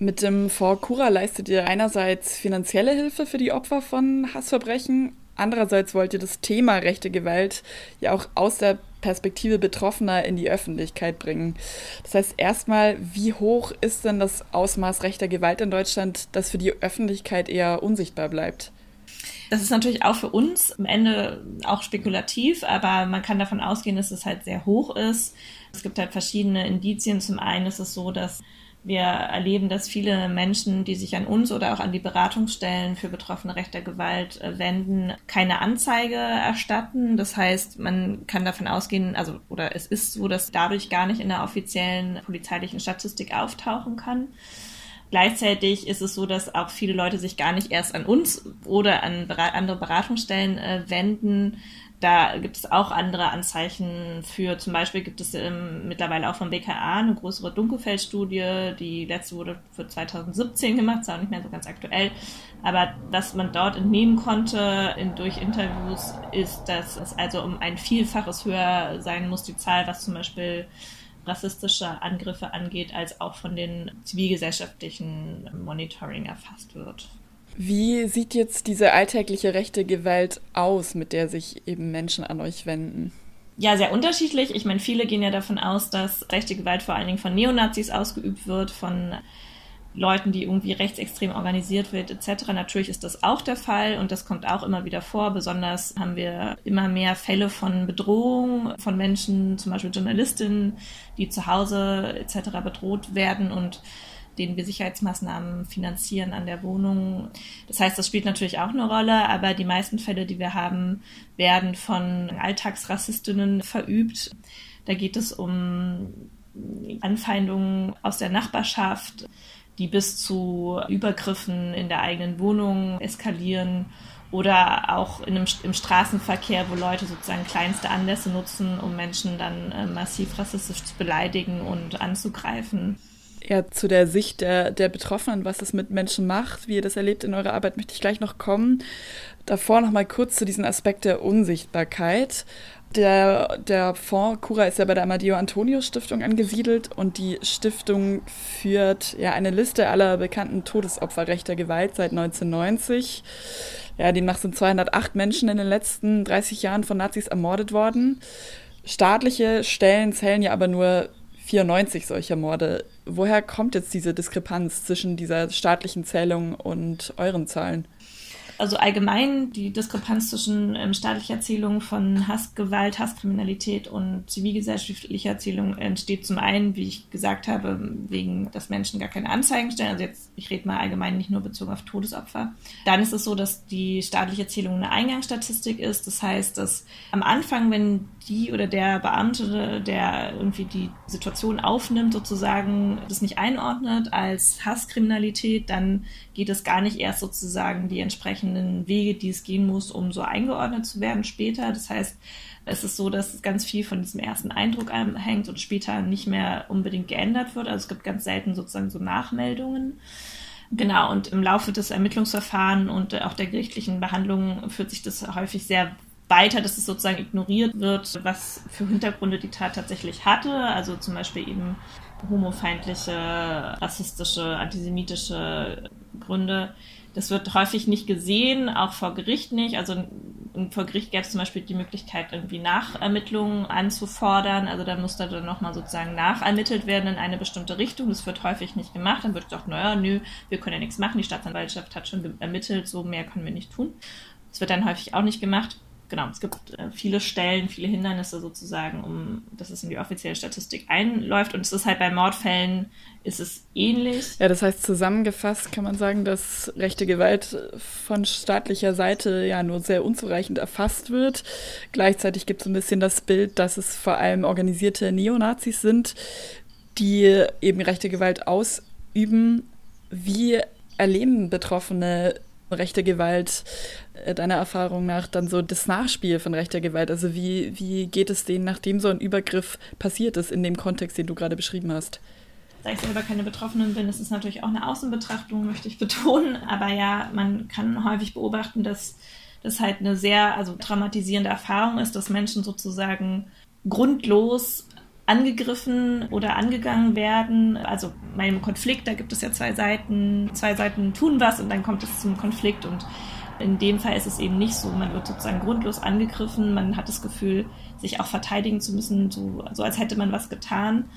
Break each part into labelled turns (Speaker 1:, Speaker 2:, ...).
Speaker 1: Mit dem Fonds Cura leistet ihr einerseits finanzielle Hilfe für die Opfer von Hassverbrechen, andererseits wollt ihr das Thema rechte Gewalt ja auch aus der Perspektive Betroffener in die Öffentlichkeit bringen. Das heißt erstmal, wie hoch ist denn das Ausmaß rechter Gewalt in Deutschland, das für die Öffentlichkeit eher unsichtbar bleibt?
Speaker 2: Das ist natürlich auch für uns am Ende auch spekulativ, aber man kann davon ausgehen, dass es halt sehr hoch ist. Es gibt halt verschiedene Indizien. Zum einen ist es so, dass wir erleben, dass viele Menschen, die sich an uns oder auch an die Beratungsstellen für Betroffene rechter Gewalt äh, wenden, keine Anzeige erstatten. Das heißt, man kann davon ausgehen, also oder es ist so, dass dadurch gar nicht in der offiziellen polizeilichen Statistik auftauchen kann. Gleichzeitig ist es so, dass auch viele Leute sich gar nicht erst an uns oder an andere Beratungsstellen äh, wenden. Da gibt es auch andere Anzeichen für. Zum Beispiel gibt es ähm, mittlerweile auch vom BKA eine größere Dunkelfeldstudie. Die letzte wurde für 2017 gemacht, ist auch nicht mehr so ganz aktuell. Aber was man dort entnehmen konnte in, durch Interviews, ist, dass es also um ein Vielfaches höher sein muss, die Zahl, was zum Beispiel rassistische Angriffe angeht, als auch von den zivilgesellschaftlichen Monitoring erfasst wird.
Speaker 1: Wie sieht jetzt diese alltägliche rechte Gewalt aus, mit der sich eben Menschen an euch wenden?
Speaker 2: Ja, sehr unterschiedlich. Ich meine, viele gehen ja davon aus, dass rechte Gewalt vor allen Dingen von Neonazis ausgeübt wird, von Leuten, die irgendwie rechtsextrem organisiert wird, etc. Natürlich ist das auch der Fall und das kommt auch immer wieder vor. Besonders haben wir immer mehr Fälle von Bedrohung von Menschen, zum Beispiel Journalistinnen, die zu Hause etc. bedroht werden und denen wir Sicherheitsmaßnahmen finanzieren an der Wohnung. Das heißt, das spielt natürlich auch eine Rolle, aber die meisten Fälle, die wir haben, werden von Alltagsrassistinnen verübt. Da geht es um Anfeindungen aus der Nachbarschaft, die bis zu Übergriffen in der eigenen Wohnung eskalieren oder auch in einem, im Straßenverkehr, wo Leute sozusagen kleinste Anlässe nutzen, um Menschen dann äh, massiv rassistisch zu beleidigen und anzugreifen.
Speaker 1: Ja, zu der Sicht der, der Betroffenen, was es mit Menschen macht, wie ihr das erlebt in eurer Arbeit, möchte ich gleich noch kommen. Davor noch mal kurz zu diesem Aspekt der Unsichtbarkeit. Der, der Fonds Cura ist ja bei der Amadeo Antonio Stiftung angesiedelt und die Stiftung führt ja eine Liste aller bekannten Todesopfer rechter Gewalt seit 1990. Ja, demnach sind 208 Menschen in den letzten 30 Jahren von Nazis ermordet worden. Staatliche Stellen zählen ja aber nur 94 solcher Morde. Woher kommt jetzt diese Diskrepanz zwischen dieser staatlichen Zählung und euren Zahlen?
Speaker 2: Also allgemein die Diskrepanz zwischen ähm, staatlicher Erzählung von Hassgewalt, Hasskriminalität und zivilgesellschaftlicher Erzählung entsteht zum einen, wie ich gesagt habe, wegen, dass Menschen gar keine Anzeigen stellen. Also jetzt, ich rede mal allgemein nicht nur bezogen auf Todesopfer. Dann ist es so, dass die staatliche Erzählung eine Eingangsstatistik ist. Das heißt, dass am Anfang, wenn die oder der Beamte, der irgendwie die Situation aufnimmt, sozusagen das nicht einordnet als Hasskriminalität, dann geht es gar nicht erst sozusagen die entsprechenden Wege, die es gehen muss, um so eingeordnet zu werden später. Das heißt, es ist so, dass ganz viel von diesem ersten Eindruck hängt und später nicht mehr unbedingt geändert wird. Also es gibt ganz selten sozusagen so Nachmeldungen. Genau, und im Laufe des Ermittlungsverfahrens und auch der gerichtlichen Behandlung führt sich das häufig sehr weiter, dass es sozusagen ignoriert wird, was für Hintergründe die Tat tatsächlich hatte. Also zum Beispiel eben homofeindliche, rassistische, antisemitische Gründe. Das wird häufig nicht gesehen, auch vor Gericht nicht. Also vor Gericht gäbe es zum Beispiel die Möglichkeit, irgendwie Nachermittlungen anzufordern. Also da muss da dann nochmal sozusagen nachermittelt werden in eine bestimmte Richtung. Das wird häufig nicht gemacht. Dann wird gesagt, naja, nö, wir können ja nichts machen. Die Staatsanwaltschaft hat schon ermittelt, so mehr können wir nicht tun. Das wird dann häufig auch nicht gemacht genau, es gibt äh, viele Stellen, viele Hindernisse sozusagen, um dass es in die offizielle Statistik einläuft. Und es ist halt bei Mordfällen ist es ähnlich.
Speaker 1: Ja, das heißt zusammengefasst kann man sagen, dass rechte Gewalt von staatlicher Seite ja nur sehr unzureichend erfasst wird. Gleichzeitig gibt es ein bisschen das Bild, dass es vor allem organisierte Neonazis sind, die eben rechte Gewalt ausüben. Wie erleben Betroffene rechte Gewalt äh, deiner Erfahrung nach dann so das Nachspiel von rechter Gewalt? Also wie, wie geht es denen, nachdem so ein Übergriff passiert ist, in dem Kontext, den du gerade beschrieben hast?
Speaker 2: Da ich selber keine Betroffenen bin, ist es natürlich auch eine Außenbetrachtung, möchte ich betonen. Aber ja, man kann häufig beobachten, dass das halt eine sehr also traumatisierende Erfahrung ist, dass Menschen sozusagen grundlos angegriffen oder angegangen werden. Also bei einem Konflikt, da gibt es ja zwei Seiten, zwei Seiten tun was und dann kommt es zum Konflikt und in dem Fall ist es eben nicht so. Man wird sozusagen grundlos angegriffen, man hat das Gefühl, sich auch verteidigen zu müssen, so, so als hätte man was getan.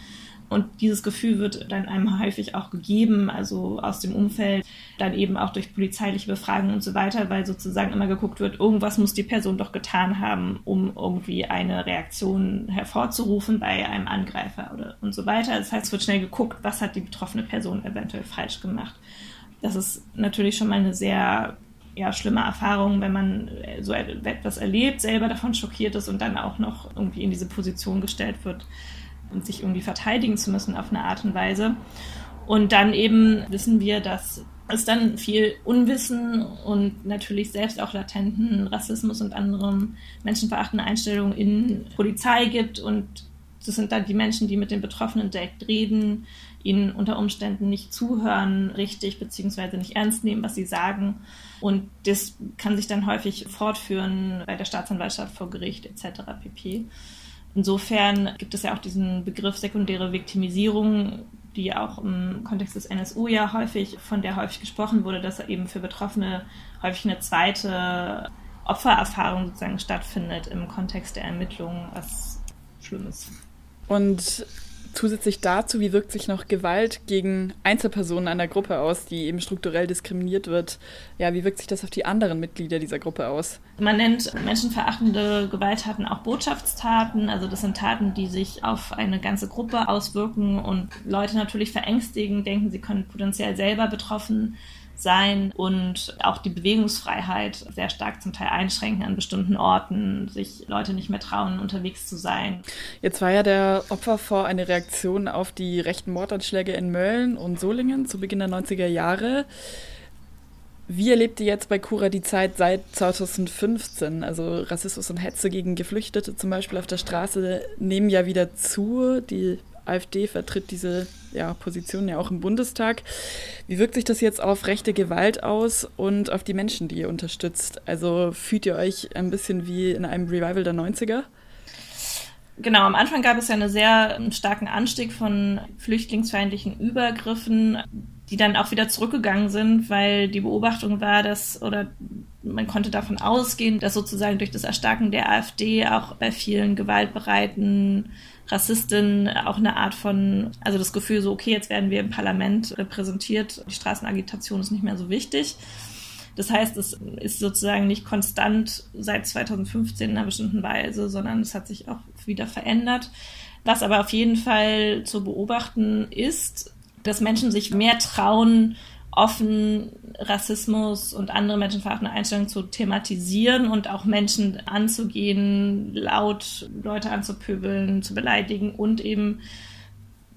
Speaker 2: Und dieses Gefühl wird dann einem häufig auch gegeben, also aus dem Umfeld, dann eben auch durch polizeiliche Befragungen und so weiter, weil sozusagen immer geguckt wird, irgendwas muss die Person doch getan haben, um irgendwie eine Reaktion hervorzurufen bei einem Angreifer oder und so weiter. Das heißt, es wird schnell geguckt, was hat die betroffene Person eventuell falsch gemacht. Das ist natürlich schon mal eine sehr ja, schlimme Erfahrung, wenn man so etwas erlebt, selber davon schockiert ist und dann auch noch irgendwie in diese Position gestellt wird und sich irgendwie verteidigen zu müssen auf eine Art und Weise. Und dann eben wissen wir, dass es dann viel Unwissen und natürlich selbst auch latenten Rassismus und anderem menschenverachtende Einstellungen in Polizei gibt. Und das sind dann die Menschen, die mit den Betroffenen direkt reden, ihnen unter Umständen nicht zuhören richtig, beziehungsweise nicht ernst nehmen, was sie sagen. Und das kann sich dann häufig fortführen bei der Staatsanwaltschaft vor Gericht etc. pp. Insofern gibt es ja auch diesen Begriff sekundäre Viktimisierung, die auch im Kontext des NSU ja häufig, von der häufig gesprochen wurde, dass eben für Betroffene häufig eine zweite Opfererfahrung sozusagen stattfindet im Kontext der Ermittlungen, was schlimm ist.
Speaker 1: Und Zusätzlich dazu, wie wirkt sich noch Gewalt gegen Einzelpersonen einer Gruppe aus, die eben strukturell diskriminiert wird? Ja, wie wirkt sich das auf die anderen Mitglieder dieser Gruppe aus?
Speaker 2: Man nennt menschenverachtende Gewalttaten auch Botschaftstaten. Also das sind Taten, die sich auf eine ganze Gruppe auswirken und Leute natürlich verängstigen, denken, sie können potenziell selber betroffen sein und auch die Bewegungsfreiheit sehr stark zum Teil einschränken an bestimmten Orten, sich Leute nicht mehr trauen, unterwegs zu sein.
Speaker 1: Jetzt war ja der Opferfonds eine Reaktion auf die rechten Mordanschläge in Mölln und Solingen zu Beginn der 90er Jahre. Wie erlebt ihr jetzt bei Cura die Zeit seit 2015? Also Rassismus und Hetze gegen Geflüchtete zum Beispiel auf der Straße nehmen ja wieder zu. Die AfD vertritt diese ja, Position ja auch im Bundestag. Wie wirkt sich das jetzt auf rechte Gewalt aus und auf die Menschen, die ihr unterstützt? Also fühlt ihr euch ein bisschen wie in einem Revival der 90er?
Speaker 2: Genau, am Anfang gab es ja einen sehr starken Anstieg von flüchtlingsfeindlichen Übergriffen, die dann auch wieder zurückgegangen sind, weil die Beobachtung war, dass oder man konnte davon ausgehen, dass sozusagen durch das Erstarken der AfD auch bei vielen gewaltbereiten Rassistin auch eine Art von, also das Gefühl so, okay, jetzt werden wir im Parlament repräsentiert, die Straßenagitation ist nicht mehr so wichtig. Das heißt, es ist sozusagen nicht konstant seit 2015 in einer bestimmten Weise, sondern es hat sich auch wieder verändert. Was aber auf jeden Fall zu beobachten ist, dass Menschen sich mehr trauen, offen Rassismus und andere menschenverachtende Einstellungen zu thematisieren und auch Menschen anzugehen, laut Leute anzupöbeln, zu beleidigen und eben,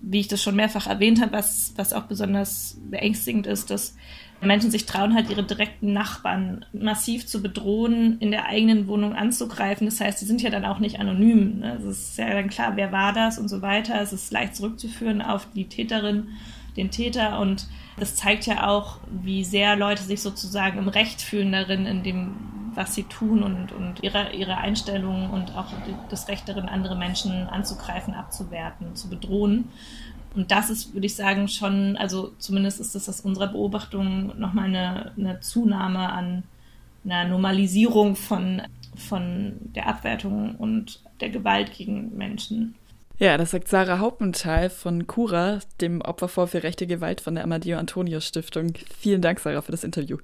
Speaker 2: wie ich das schon mehrfach erwähnt habe, was, was auch besonders beängstigend ist, dass Menschen sich trauen, halt ihre direkten Nachbarn massiv zu bedrohen, in der eigenen Wohnung anzugreifen. Das heißt, sie sind ja dann auch nicht anonym. Ne? Es ist ja dann klar, wer war das und so weiter. Es ist leicht zurückzuführen auf die Täterin, den Täter und das zeigt ja auch, wie sehr Leute sich sozusagen im Recht fühlen darin, in dem, was sie tun und, und ihre, ihre Einstellungen und auch das Recht darin, andere Menschen anzugreifen, abzuwerten, zu bedrohen. Und das ist, würde ich sagen, schon, also zumindest ist das aus unserer Beobachtung nochmal eine, eine Zunahme an einer Normalisierung von, von der Abwertung und der Gewalt gegen Menschen.
Speaker 1: Ja, das sagt Sarah Hauptenthal von Cura, dem Opferfonds für rechte Gewalt von der Amadeo Antonio Stiftung. Vielen Dank, Sarah, für das Interview.